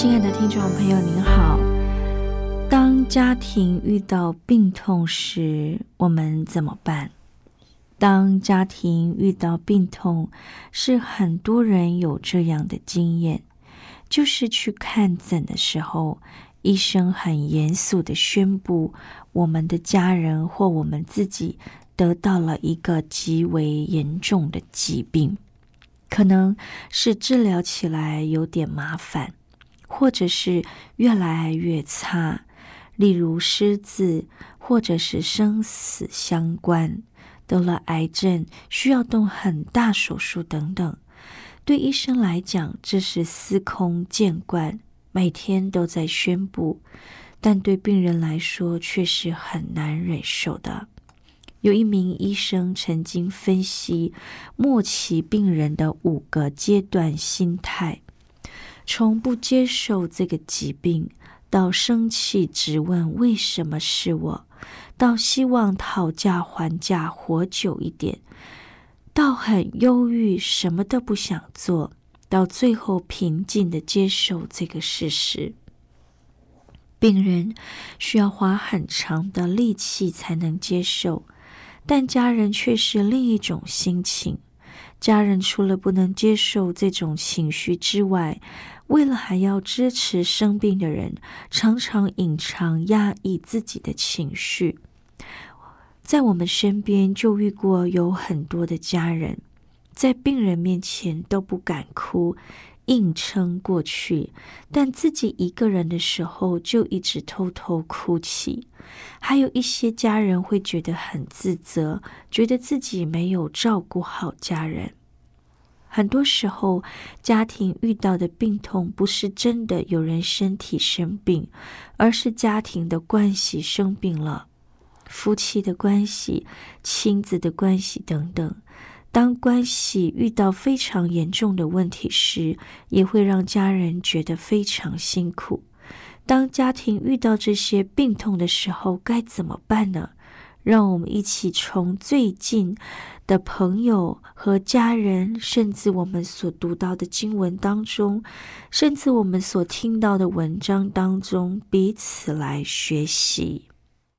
亲爱的听众朋友，您好。当家庭遇到病痛时，我们怎么办？当家庭遇到病痛，是很多人有这样的经验，就是去看诊的时候，医生很严肃的宣布，我们的家人或我们自己得到了一个极为严重的疾病，可能是治疗起来有点麻烦。或者是越来越差，例如失智，或者是生死相关，得了癌症需要动很大手术等等。对医生来讲，这是司空见惯，每天都在宣布；但对病人来说，却是很难忍受的。有一名医生曾经分析末期病人的五个阶段心态。从不接受这个疾病，到生气质问为什么是我，到希望讨价还价活久一点，到很忧郁什么都不想做，到最后平静的接受这个事实。病人需要花很长的力气才能接受，但家人却是另一种心情。家人除了不能接受这种情绪之外，为了还要支持生病的人，常常隐藏压抑自己的情绪。在我们身边就遇过有很多的家人，在病人面前都不敢哭，硬撑过去，但自己一个人的时候就一直偷偷哭泣。还有一些家人会觉得很自责，觉得自己没有照顾好家人。很多时候，家庭遇到的病痛不是真的有人身体生病，而是家庭的关系生病了，夫妻的关系、亲子的关系等等。当关系遇到非常严重的问题时，也会让家人觉得非常辛苦。当家庭遇到这些病痛的时候，该怎么办呢？让我们一起从最近的朋友和家人，甚至我们所读到的经文当中，甚至我们所听到的文章当中，彼此来学习。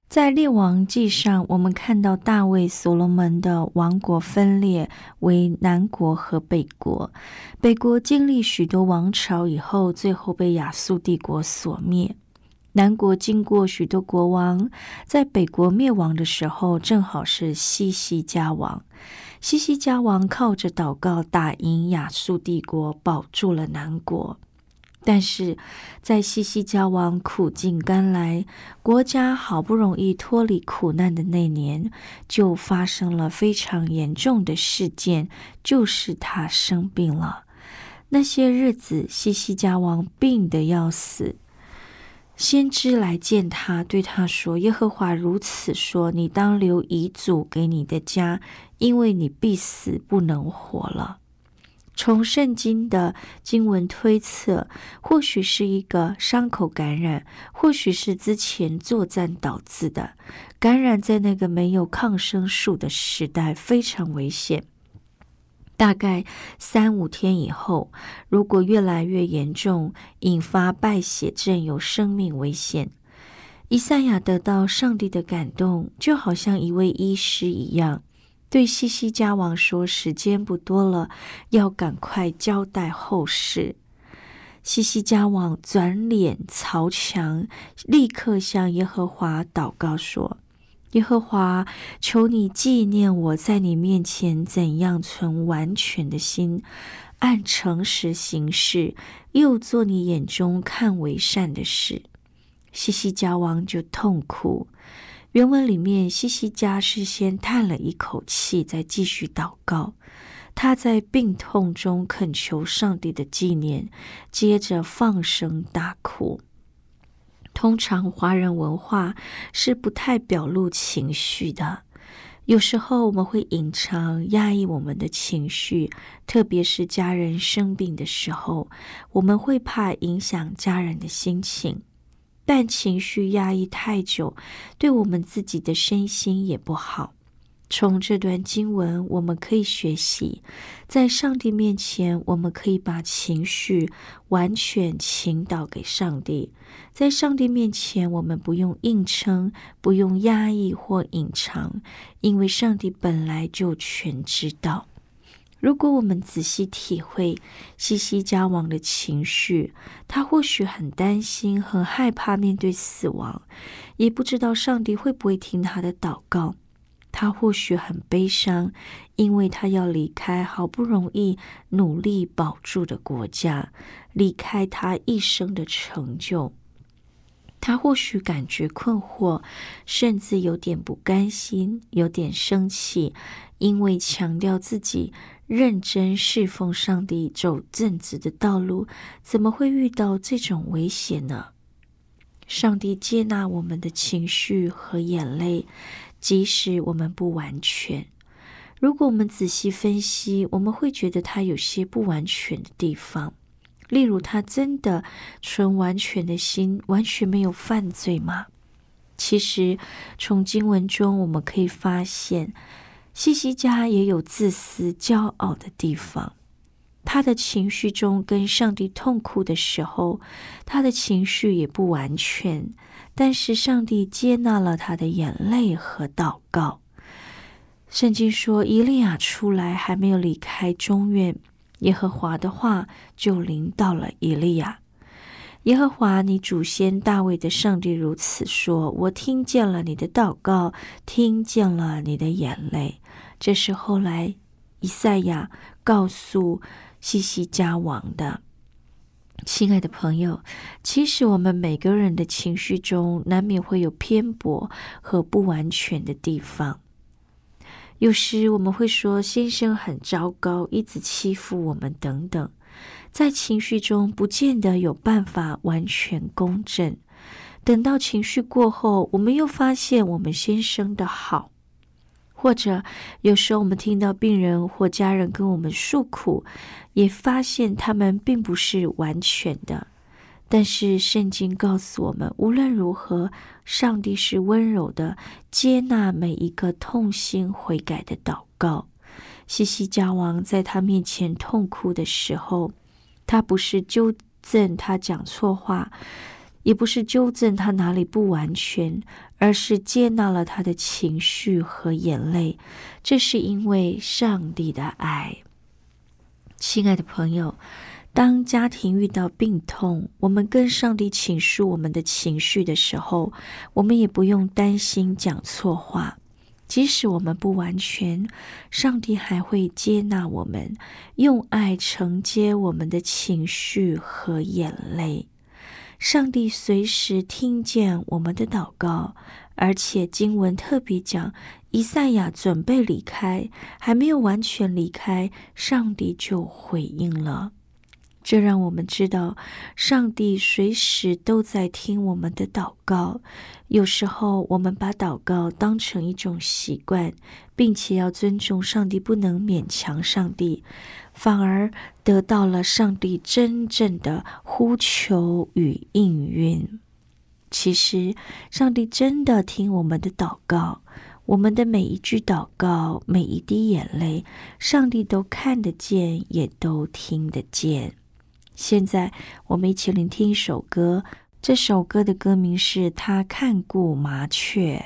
在列王记上，我们看到大卫、所罗门的王国分裂为南国和北国。北国经历许多王朝以后，最后被亚述帝国所灭。南国经过许多国王，在北国灭亡的时候，正好是西西家王。西西家王靠着祷告打赢亚述帝国，保住了南国。但是在西西家王苦尽甘来，国家好不容易脱离苦难的那年，就发生了非常严重的事件，就是他生病了。那些日子，西西家王病得要死。先知来见他，对他说：“耶和华如此说，你当留遗嘱给你的家，因为你必死，不能活了。”从圣经的经文推测，或许是一个伤口感染，或许是之前作战导致的感染。在那个没有抗生素的时代，非常危险。大概三五天以后，如果越来越严重，引发败血症，有生命危险。以赛亚得到上帝的感动，就好像一位医师一样，对西西家王说：“时间不多了，要赶快交代后事。”西西家王转脸朝墙，立刻向耶和华祷告说：“耶和华，求你纪念我在你面前怎样存完全的心，按诚实行事，又做你眼中看为善的事。”西西家王就痛哭。原文里面，西西家是先叹了一口气，再继续祷告。他在病痛中恳求上帝的纪念，接着放声大哭。通常华人文化是不太表露情绪的，有时候我们会隐藏、压抑我们的情绪，特别是家人生病的时候，我们会怕影响家人的心情。但情绪压抑太久，对我们自己的身心也不好。从这段经文，我们可以学习，在上帝面前，我们可以把情绪完全倾倒给上帝。在上帝面前，我们不用硬撑，不用压抑或隐藏，因为上帝本来就全知道。如果我们仔细体会西西家王的情绪，他或许很担心、很害怕面对死亡，也不知道上帝会不会听他的祷告。他或许很悲伤，因为他要离开好不容易努力保住的国家，离开他一生的成就。他或许感觉困惑，甚至有点不甘心，有点生气，因为强调自己认真侍奉上帝、走正直的道路，怎么会遇到这种危险呢？上帝接纳我们的情绪和眼泪。即使我们不完全，如果我们仔细分析，我们会觉得他有些不完全的地方。例如，他真的纯完全的心，完全没有犯罪吗？其实，从经文中我们可以发现，西西家也有自私、骄傲的地方。他的情绪中跟上帝痛哭的时候，他的情绪也不完全。但是上帝接纳了他的眼泪和祷告。圣经说，以利亚出来还没有离开中院，耶和华的话就临到了以利亚。耶和华，你祖先大卫的上帝如此说：我听见了你的祷告，听见了你的眼泪。这是后来以赛亚告诉西西家王的。亲爱的朋友，其实我们每个人的情绪中难免会有偏颇和不完全的地方。有时我们会说先生很糟糕，一直欺负我们等等，在情绪中不见得有办法完全公正。等到情绪过后，我们又发现我们先生的好。或者有时候我们听到病人或家人跟我们诉苦，也发现他们并不是完全的。但是圣经告诉我们，无论如何，上帝是温柔的，接纳每一个痛心悔改的祷告。西西家王在他面前痛哭的时候，他不是纠正他讲错话。也不是纠正他哪里不完全，而是接纳了他的情绪和眼泪。这是因为上帝的爱。亲爱的朋友，当家庭遇到病痛，我们跟上帝倾诉我们的情绪的时候，我们也不用担心讲错话。即使我们不完全，上帝还会接纳我们，用爱承接我们的情绪和眼泪。上帝随时听见我们的祷告，而且经文特别讲，以赛亚准备离开，还没有完全离开，上帝就回应了。这让我们知道，上帝随时都在听我们的祷告。有时候，我们把祷告当成一种习惯，并且要尊重上帝，不能勉强上帝。反而得到了上帝真正的呼求与应允。其实，上帝真的听我们的祷告，我们的每一句祷告，每一滴眼泪，上帝都看得见，也都听得见。现在，我们一起聆听一首歌，这首歌的歌名是《他看顾麻雀》。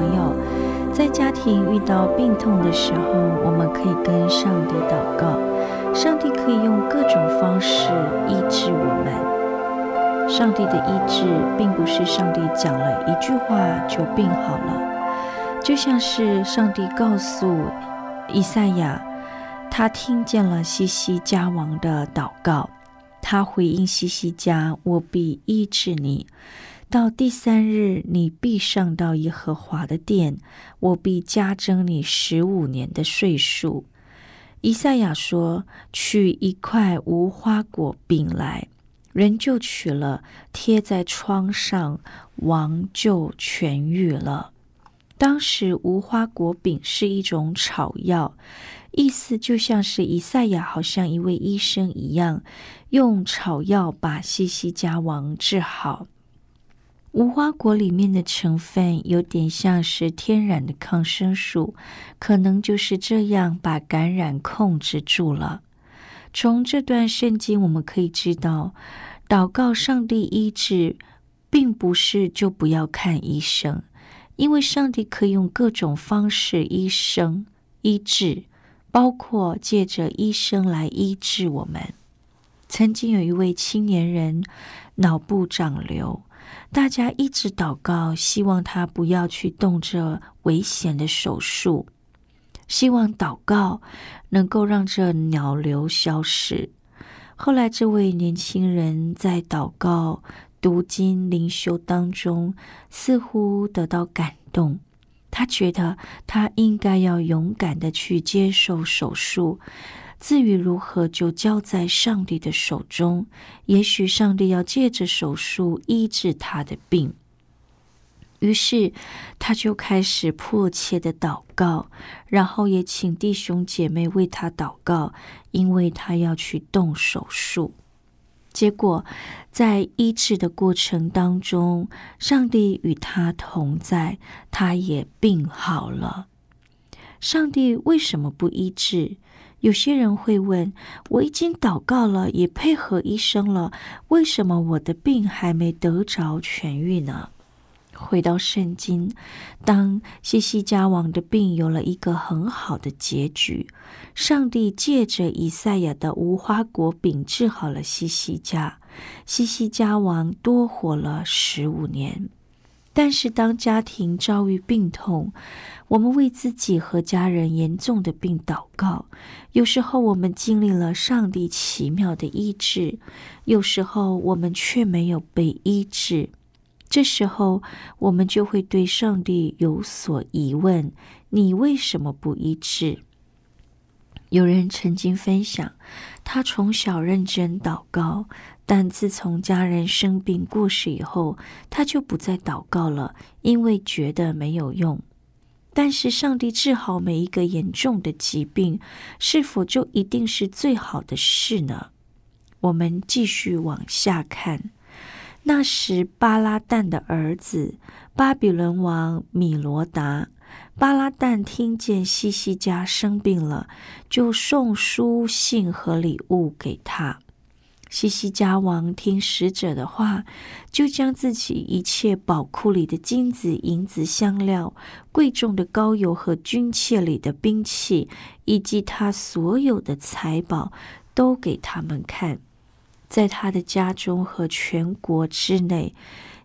朋友，在家庭遇到病痛的时候，我们可以跟上帝祷告，上帝可以用各种方式医治我们。上帝的医治，并不是上帝讲了一句话就病好了，就像是上帝告诉以赛亚，他听见了西西家王的祷告，他回应西西家：“我必医治你。”到第三日，你必上到耶和华的殿，我必加征你十五年的岁数。以赛亚说：“取一块无花果饼来，人就取了，贴在窗上，王就痊愈了。”当时无花果饼是一种草药，意思就像是以赛亚好像一位医生一样，用草药把西西家王治好。无花果里面的成分有点像是天然的抗生素，可能就是这样把感染控制住了。从这段圣经我们可以知道，祷告上帝医治，并不是就不要看医生，因为上帝可以用各种方式医生医治，包括借着医生来医治我们。曾经有一位青年人脑部长瘤。大家一直祷告，希望他不要去动这危险的手术，希望祷告能够让这鸟瘤消失。后来，这位年轻人在祷告、读经、灵修当中，似乎得到感动。他觉得他应该要勇敢的去接受手术。至于如何，就交在上帝的手中。也许上帝要借着手术医治他的病。于是，他就开始迫切的祷告，然后也请弟兄姐妹为他祷告，因为他要去动手术。结果，在医治的过程当中，上帝与他同在，他也病好了。上帝为什么不医治？有些人会问：我已经祷告了，也配合医生了，为什么我的病还没得着痊愈呢？回到圣经，当西西家王的病有了一个很好的结局，上帝借着以赛亚的无花果饼治好了西西家，西西家王多活了十五年。但是，当家庭遭遇病痛，我们为自己和家人严重的病祷告。有时候，我们经历了上帝奇妙的医治；有时候，我们却没有被医治。这时候，我们就会对上帝有所疑问：你为什么不医治？有人曾经分享，他从小认真祷告。但自从家人生病过世以后，他就不再祷告了，因为觉得没有用。但是上帝治好每一个严重的疾病，是否就一定是最好的事呢？我们继续往下看。那时巴拉旦的儿子巴比伦王米罗达，巴拉旦听见西西家生病了，就送书信和礼物给他。西西家王听使者的话，就将自己一切宝库里的金子、银子、香料、贵重的膏油和军械里的兵器，以及他所有的财宝，都给他们看。在他的家中和全国之内，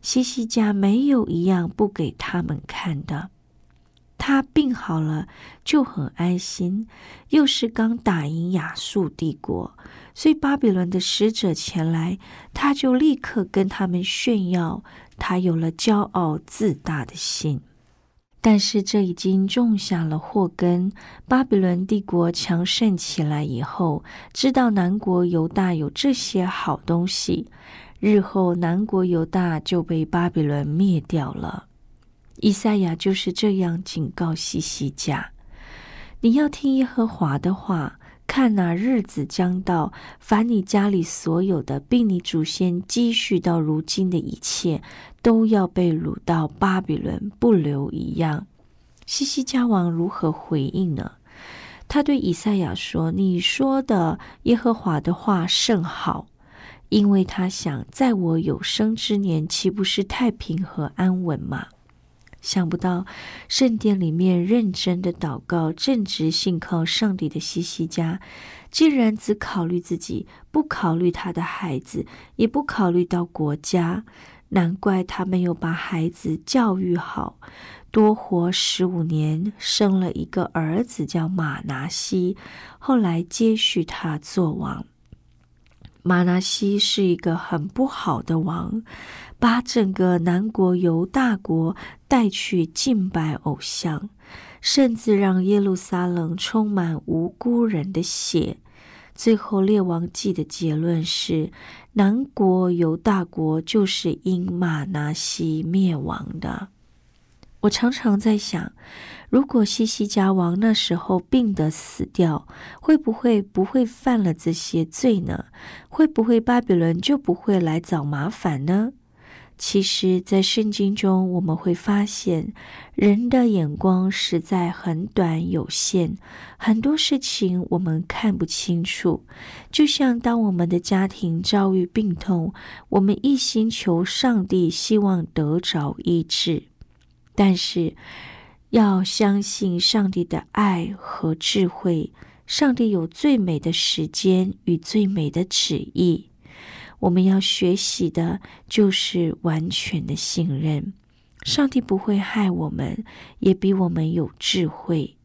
西西家没有一样不给他们看的。他病好了，就很安心。又是刚打赢亚述帝国，所以巴比伦的使者前来，他就立刻跟他们炫耀，他有了骄傲自大的心。但是这已经种下了祸根。巴比伦帝国强盛起来以后，知道南国犹大有这些好东西，日后南国犹大就被巴比伦灭掉了。以赛亚就是这样警告西西家：“你要听耶和华的话，看那日子将到，凡你家里所有的，并你祖先积蓄到如今的一切，都要被掳到巴比伦，不留一样。”西西家王如何回应呢？他对以赛亚说：“你说的耶和华的话甚好，因为他想，在我有生之年，岂不是太平和安稳吗？”想不到圣殿里面认真的祷告、正直信靠上帝的西西家，竟然只考虑自己，不考虑他的孩子，也不考虑到国家。难怪他没有把孩子教育好，多活十五年，生了一个儿子叫马拿西，后来接续他做王。马拿西是一个很不好的王。把整个南国犹大国带去敬拜偶像，甚至让耶路撒冷充满无辜人的血。最后，列王记的结论是：南国犹大国就是因马拿西灭亡的。我常常在想，如果西西家王那时候病得死掉，会不会不会犯了这些罪呢？会不会巴比伦就不会来找麻烦呢？其实，在圣经中，我们会发现，人的眼光实在很短、有限，很多事情我们看不清楚。就像当我们的家庭遭遇病痛，我们一心求上帝，希望得着医治，但是要相信上帝的爱和智慧，上帝有最美的时间与最美的旨意。我们要学习的就是完全的信任。上帝不会害我们，也比我们有智慧。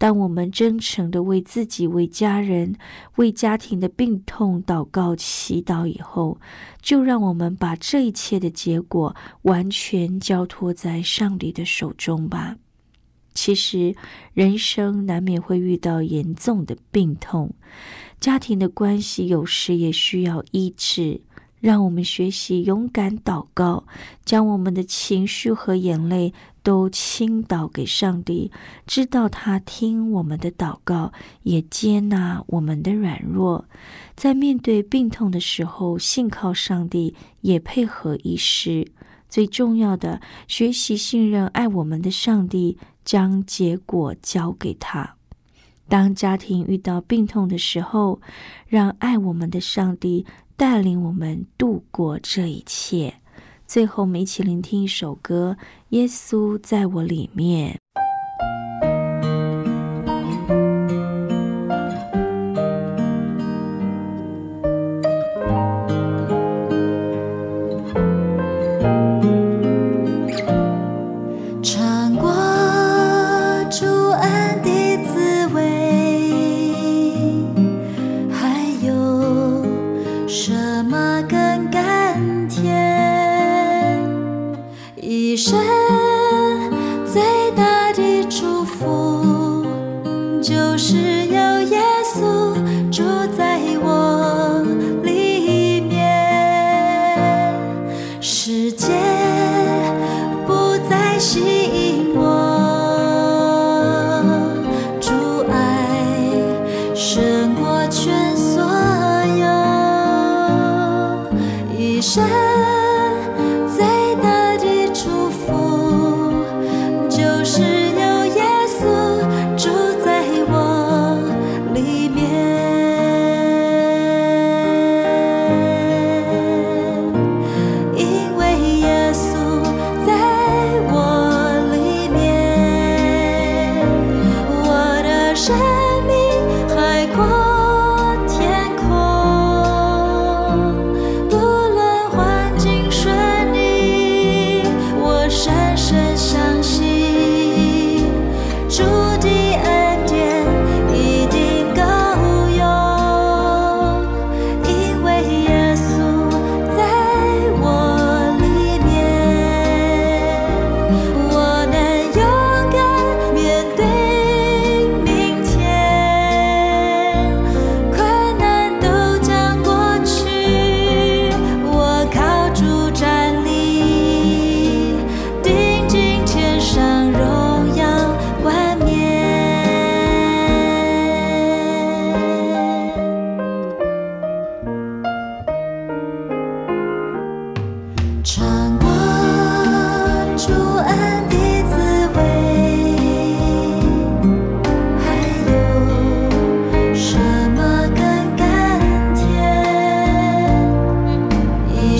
当我们真诚的为自己、为家人、为家庭的病痛祷告、祈祷以后，就让我们把这一切的结果完全交托在上帝的手中吧。其实，人生难免会遇到严重的病痛，家庭的关系有时也需要医治。让我们学习勇敢祷告，将我们的情绪和眼泪都倾倒给上帝，知道他听我们的祷告，也接纳我们的软弱。在面对病痛的时候，信靠上帝，也配合医师。最重要的，学习信任爱我们的上帝，将结果交给他。当家庭遇到病痛的时候，让爱我们的上帝。带领我们度过这一切。最后，我们一起聆听一首歌，《耶稣在我里面》。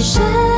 其。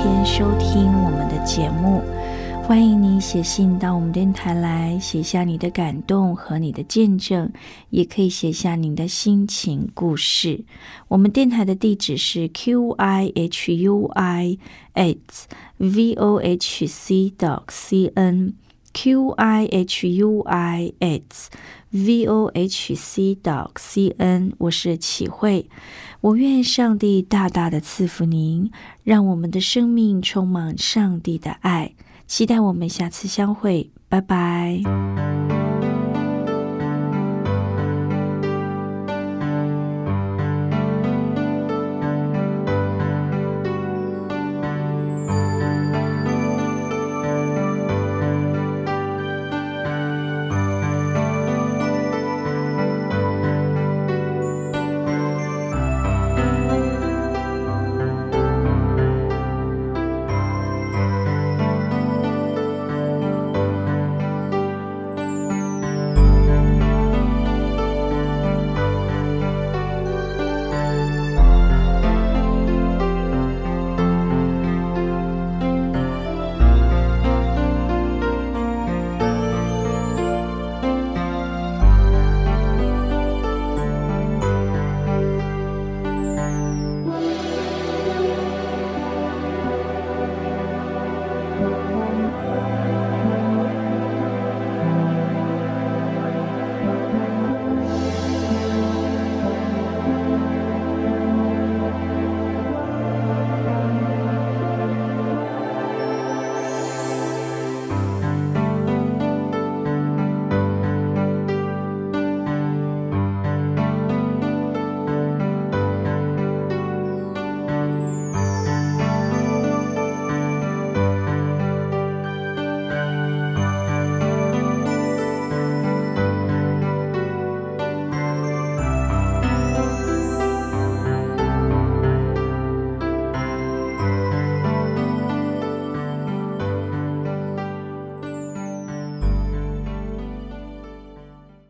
天收听我们的节目。欢迎你写信到我们电台来，写下你的感动和你的见证，也可以写下您的心情故事。我们电台的地址是 q i h u i at v o h c dot c n q i h u i at v o h c dot c n。我是启慧，我愿上帝大大的赐福您，让我们的生命充满上帝的爱。期待我们下次相会，拜拜。